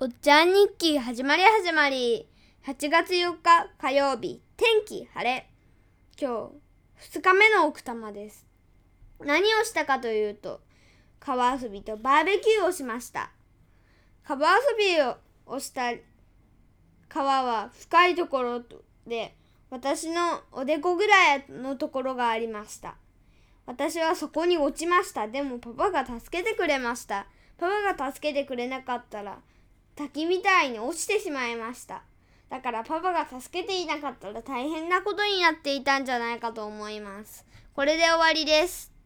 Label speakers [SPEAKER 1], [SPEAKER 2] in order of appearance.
[SPEAKER 1] おっちゃん日記始まり始まり。8月4日火曜日、天気晴れ。今日、2日目の奥多摩です。何をしたかというと、川遊びとバーベキューをしました。川遊びをした川は深いところで、私のおでこぐらいのところがありました。私はそこに落ちました。でもパパが助けてくれました。パパが助けてくれなかったら、滝みたいに落ちてしまいました。だからパパが助けていなかったら大変なことになっていたんじゃないかと思います。これで終わりです。